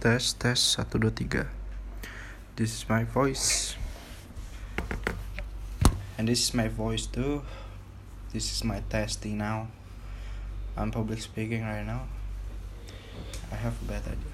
tes tes 1 2 3 This is my voice. And this is my voice too. This is my testing now. I'm public speaking right now. I have a bad idea.